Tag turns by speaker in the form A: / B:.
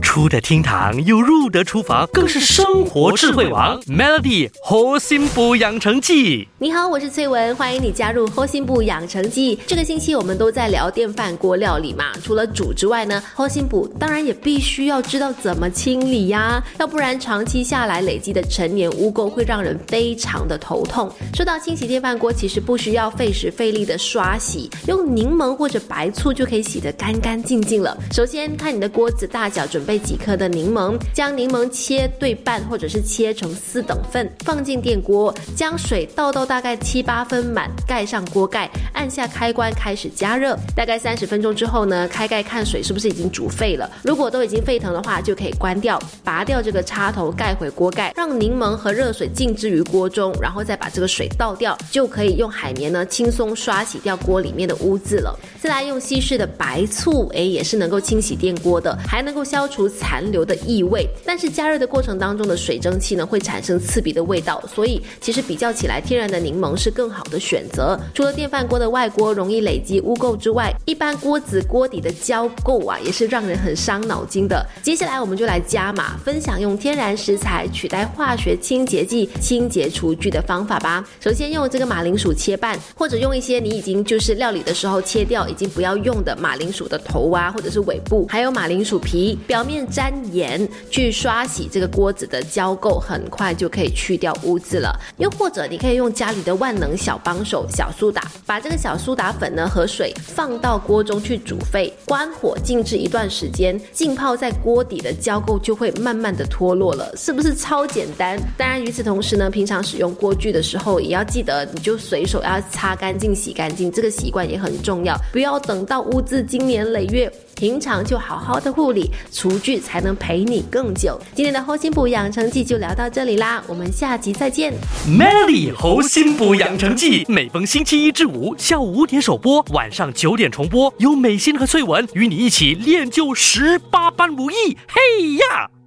A: 出得厅堂又入得厨房，更是生活智慧王。Melody 核心补养成记，
B: 你好，我是翠文，欢迎你加入核心补养成记。这个星期我们都在聊电饭锅料理嘛，除了煮之外呢，核心补当然也必须要知道怎么清理呀，要不然长期下来累积的陈年污垢会让人非常的头痛。说到清洗电饭锅，其实不需要费时费力的刷洗，用柠檬或者白醋就可以洗得干干净净了。首先看你的锅子大小，准备。备几颗的柠檬，将柠檬切对半，或者是切成四等份，放进电锅，将水倒到大概七八分满，盖上锅盖，按下开关开始加热。大概三十分钟之后呢，开盖看水是不是已经煮沸了。如果都已经沸腾的话，就可以关掉，拔掉这个插头，盖回锅盖，让柠檬和热水静置于锅中，然后再把这个水倒掉，就可以用海绵呢轻松刷洗掉锅里面的污渍了。再来用稀释的白醋，哎，也是能够清洗电锅的，还能够消除。残留的异味，但是加热的过程当中的水蒸气呢，会产生刺鼻的味道，所以其实比较起来，天然的柠檬是更好的选择。除了电饭锅的外锅容易累积污垢之外，一般锅子锅底的胶垢啊，也是让人很伤脑筋的。接下来我们就来加码，分享用天然食材取代化学清洁剂、清洁厨具的方法吧。首先用这个马铃薯切半，或者用一些你已经就是料理的时候切掉已经不要用的马铃薯的头啊，或者是尾部，还有马铃薯皮表面。沾盐去刷洗这个锅子的胶垢，很快就可以去掉污渍了。又或者你可以用家里的万能小帮手小苏打，把这个小苏打粉呢和水放到锅中去煮沸，关火静置一段时间，浸泡在锅底的胶垢就会慢慢的脱落了，是不是超简单？当然与此同时呢，平常使用锅具的时候也要记得，你就随手要擦干净、洗干净，这个习惯也很重要，不要等到污渍经年累月。平常就好好的护理独具，才能陪你更久。今天的猴心补养成记就聊到这里啦，我们下集再见。
A: Melody 猴心补养成记每逢星期一至五下午五点首播，晚上九点重播，由美心和翠文与你一起练就十八般武艺。嘿呀！